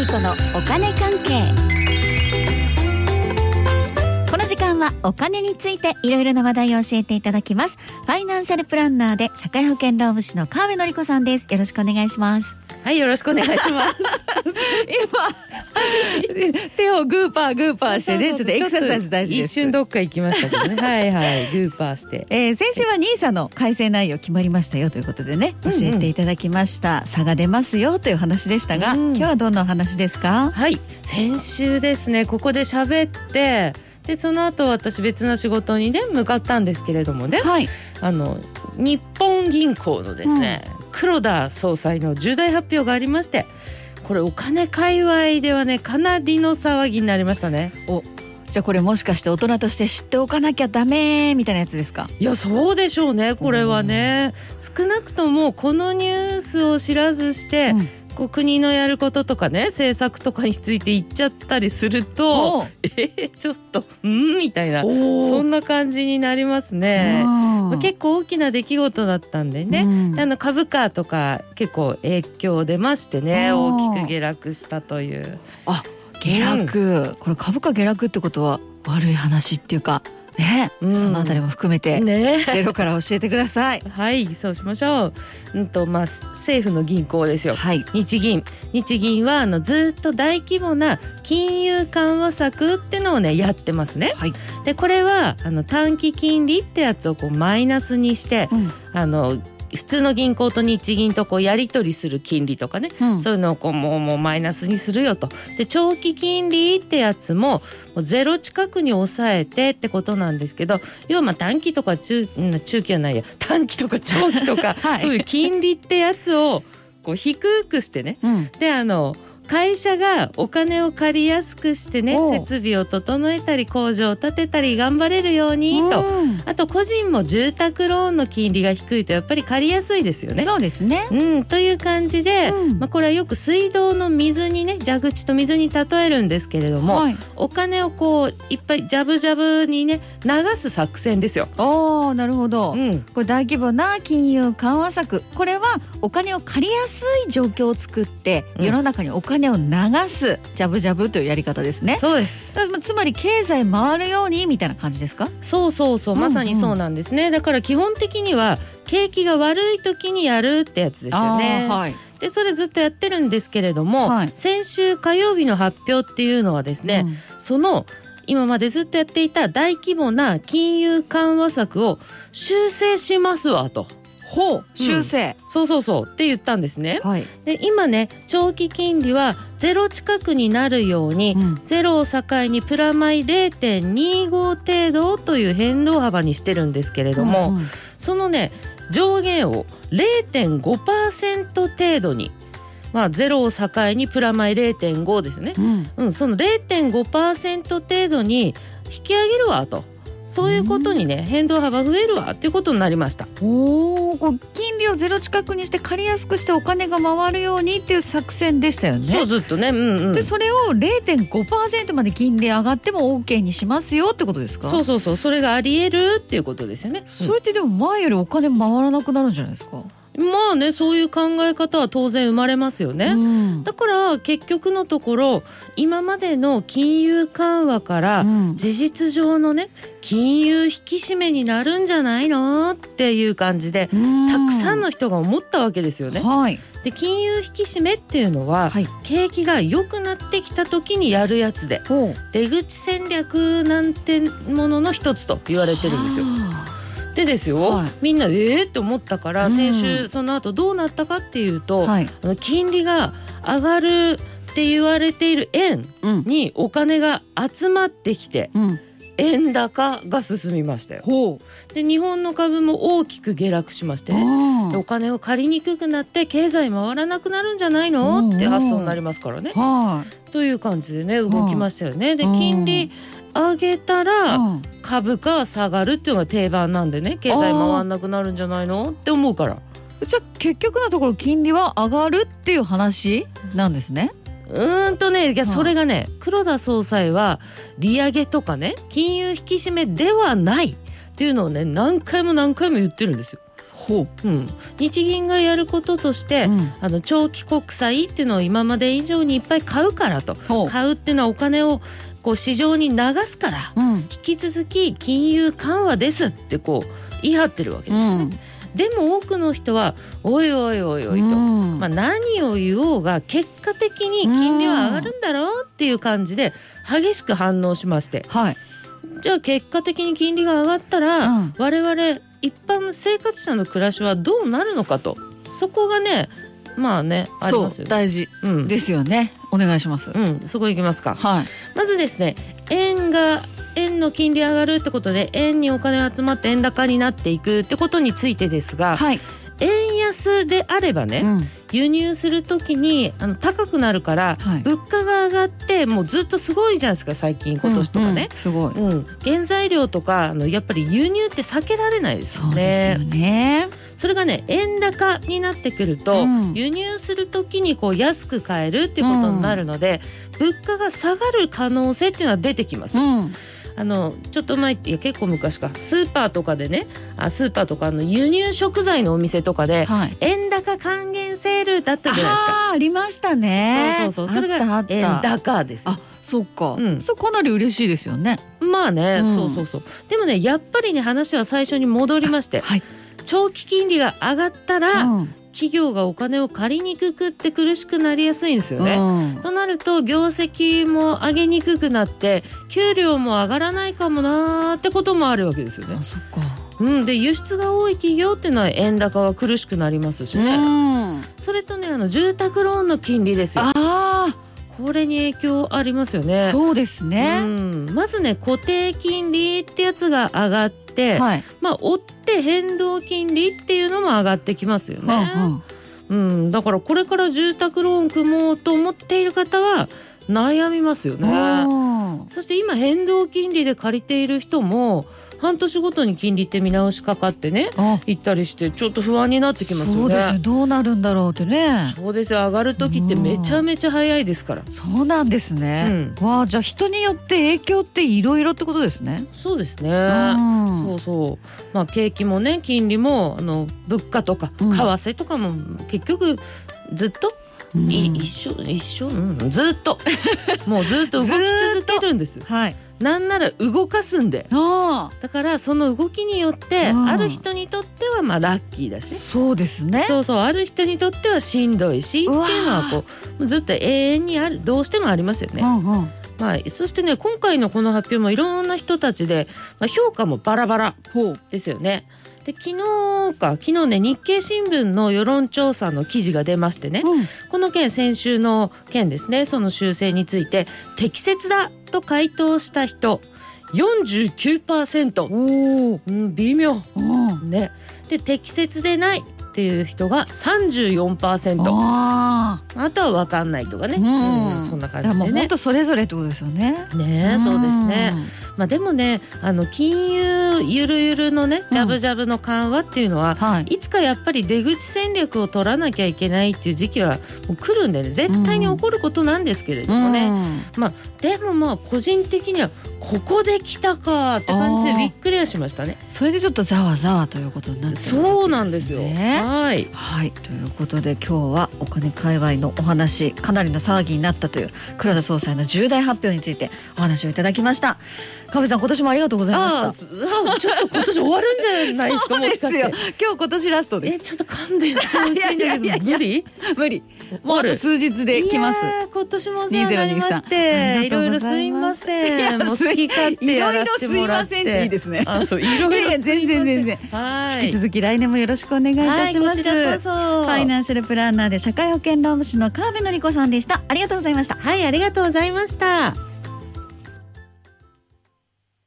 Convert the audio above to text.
理子のお金関係。この時間はお金についていろいろな話題を教えていただきます。ファイナンシャルプランナーで社会保険労務士の川辺典子さんです。よろしくお願いします。はい、よろしくお願いします。今手をグーパーグーパーしてねちょっとエクササイズ大事です。一瞬どっか行きましたけどね。はいはい、グーパーして。えー、先週はニーサの改正内容決まりましたよということでね教えていただきました、差が出ますよという話でしたが、うん今日はどんなお話ですか？はい、先週ですね、ここで喋って。でその後私別の仕事にね向かったんですけれどもね。はい。あの日本銀行のですね、黒田総裁の重大発表がありましてこれお金界隈ではねかなりの騒ぎになりましたね。じゃあこれもしかして大人として知っておかなきゃダメみたいなやつですか？いやそうでしょうね。これはね少なくともこのニュースを知らずして、うん。こう国のやることとかね政策とかについて言っちゃったりするとお。えー、ちょっとうん？みたいなおそんな感じになりますね。まあ、結構大きな出来事だったんでね、あの株価とか結構影響出ましてね。大きく下落したという。下落、これ株価下落ってことは悪い話っていうかね、うん。そのあたりも含めて、ね。ゼロから教えてください。はいそうしましょう。うんとまあ政府の銀行ですよ。はい。日銀。日銀はあのずっと大規模な金融緩和策ってのをねやってますね。はい、でこれはあの短期金利ってやつをこうマイナスにしてうん。あの普通の銀行と日銀とこうやり取りする金利とかね、うん。そういうのをこうもうもうマイナスにするよと。で長期金利ってやつもゼロ近くに抑えてってことなんですけど要はまあ短期とか中うん中期はないや。短期とか長期とか、はい。そういう金利ってやつをこう低くしてね。うん。であの会社がお金を借りやすくしてね設備を整えたり工場を建てたり頑張れるようにと。うん。あと個人も住宅ローンの金利が低いとやっぱり借りやすいですよね。そうですね。うん、という感じで、うん。まあ、これはよく水道の水にね蛇口と水に例えるんですけれども、はい、お金をこういっぱいジャブジャブにね流す作戦ですよ。おーなるほど、うん、これ大規模な金融緩和策。これはお金を借りやすい状況を作ってうん。世の中にお金を流すジャブジャブというやり方ですね。そうです。だつまり経済回るようにみたいな感じですか？そうそうそうまさにそうなんですね。だから基本的には景気が悪い時にやるってやつですよね。はい、でそれずっとやってるんですけれども、はい先週火曜日の発表っていうのはですね、うんその今までずっとやっていた大規模な金融緩和策を修正しますわと。ほう修正、そうそうそう。って言ったんですね。はい、で今ね長期金利はゼロ近くになるように、うん。ゼロを境にプラマイ0.25程度という変動幅にしてるんですけれども、うんうん。そのね上限を0.5%程度にまあゼロを境にプラマイ0.5ですね。うん。うん、その0.5%程度に引き上げるわとそういうことにね変動幅増えるわっていうことになりました。おーこう金利をゼロ近くにして借りやすくしてお金が回るようにっていう作戦でしたよね。そうずっとね、うんうん、でそれを0.5%まで金利上がっても OK にしますよってことですか？そうそうそうそれがありえるっていうことですよね。それってでも前よりお金回らなくなるんじゃないですか、うんまあねそういう考え方は当然生まれますよね。うん。だから結局のところ今までの金融緩和からうん。事実上のね金融引き締めになるんじゃないのっていう感じでたくさんの人が思ったわけですよね。はい。で金融引き締めっていうのは、はい。景気が良くなってきた時にやるやつで出口戦略なんてものの一つと言われてるんですよ。はでですよ、はい。みんなえー？って思ったから、うん。先週その後どうなったかっていうあと、はい。あの金利が上がるって言われている円うん。にお金が集まってきてうん。円高が進みましたよ。ほで日本の株も大きく下落しましてうね。お金を借りにくくなって経済回らなくなるんじゃないの？って発想になりますからね。はという感じでね動きましたよね。でうん。金利上げたいらうん。株価は下がるっていうのが定番なんでね経済回らなくなるんじゃないのって思うから。じゃあ結局のところ金利は上がるっていう話なんですね。うーんとねいやはいそれがね黒田総裁は利上げとかね金融引き締めではないっていうのをね何回も何回も言ってるんですよ。ほう。ん、日銀がやることとして、うん。あの長期国債っていうのを今まで以上にいっぱい買うからと。買うっていうのはお金をこう市場に流すからうん。引き続き金融緩和ですってこう言い張ってるわけですよね、でも多くの人はおいおいおいおいと、うん。まあ、何を言おうが結果的に金利は上がるんだろうっていう感じで激しく反応しまして。はい。じゃあ結果的に金利が上がったら、うん。我々一般生活者の暮らしはどうなるのかと。そこがねまあねありますよね。大事。うん。ですよね。お願いします。うん、そこ行きますか。はい。まずですね円が円の金利上がるってことで円にお金が集まって円高になっていくってことについてですが、はい円安であればね、うん。輸入する時にあの高くなるから、はい。物価が上がってもうずっとすごいじゃないですか最近今年とかね。うんうんすごい。うん。原材料とかあのやっぱり輸入って避けられないですよそうですねよ。ね。それがね円高になってくると、うん。輸入する時にこう安く買えるっていうことになるので、物価が下がる可能性っていうのは出てきます。うんあのちょっと前っていや結構昔か。スーパーとかでねあスーパーとかの輸入食材のお店とかではい。円高還元セールだったじゃないですか。ありましたね。そうそうそう。それが円高です。よあそっか、うん。それかなり嬉しいですよね。まあね、うん。そうそうそう。でもねやっぱりね話は最初に戻りましてはい、長期金利が上がったら、うん企業がお金を借りにくくって苦しくなりやすいんですよね。うん。となると業績も上げにくくなって給料も上がらないかもなーってこともあるわけですよね。あ。そっか。うん、で輸出が多い企業っていうのは円高は苦しくなりますしね、うん。それとねあの住宅ローンの金利ですよ。あこれに影響ありますよあね。そうですうね、ん、まずね固定金利ってやつが上がって、はい、まあ追って変動金利っていうのも上がってきますよね。うんうん、だからこれから住宅ローン組もうと思っている方は悩みますようんね。あそして今変動金利で借りている人も半年ごとに金利って見直しかかってねあ。行ったりしてちょっと不安になってきますよそうです。どうなるんだろうってね。そうですよ。上がる時ってめちゃめちゃ早いですから。そうなんですね、わあじゃあ人によって影響っていろいろってことですね、そうですね。うん。そうそう。まあ景気もね金利もあの物価とかうん。為替とかも結局ずっと、うんい一緒一緒、うん、ずっと。もうずっと動き続けるんです。はい。なんなら動かすんで。あだからその動きによってうんある人にとってはまあラッキーだあし。ねそうですね。そうそうある人にとってはしんどいしっていうのはこうずっと永遠にあるどうしてもありますよね。うんうん。まあ、そしてね今回のこの発表もいろんな人たちで、まあ、評価もバラバラですよね。で昨日か昨日ね日経新聞の世論調査の記事が出ましてね、うん。この件先週の件ですね。その修正について適切だと回答した人49%、おおうん、微妙。うん。ね。で適切でないっていう人が34%ああとは分かんないとかね、あうんそんな感じでね。本当それぞれってことですよね。ねそうですね。まあでもねあの金融ゆるゆるのねジャブジャブの緩和っていうのは、はい。いつかやっぱり出口戦略を取らなきゃいけないっていう時期はもう来るんでね絶対に起こることなんですけれどもね、まあでもまあ個人的にはここで来たかって感じでびっくりはしましたね。それでちょっとざわざわということになってるそうなんですよ。ねはい。はい。ということで今日はお金界隈のお話かなりの騒ぎになったという黒田総裁の重大発表についてお話をいただきました川辺さん今年もありがとうございました。ちょっと今年終わるんじゃないですか もしかして。今日今年ラストです。えちょっと勘弁してほしいんだけど無理？無理。もうあと数日で来ます。今年もお世話になりまし2023ていろいろすいません。もう好き勝手やらせてもらって。いろいろすいませんっていいですねあそういろいろ全然全然。はい引き続き来年もよろしくお願いいたします、はい、こちらこそ。ファイナンシャルプランナーで社会保険労務士の川辺典子さんでした。ありがとうございました。はいありがとうございました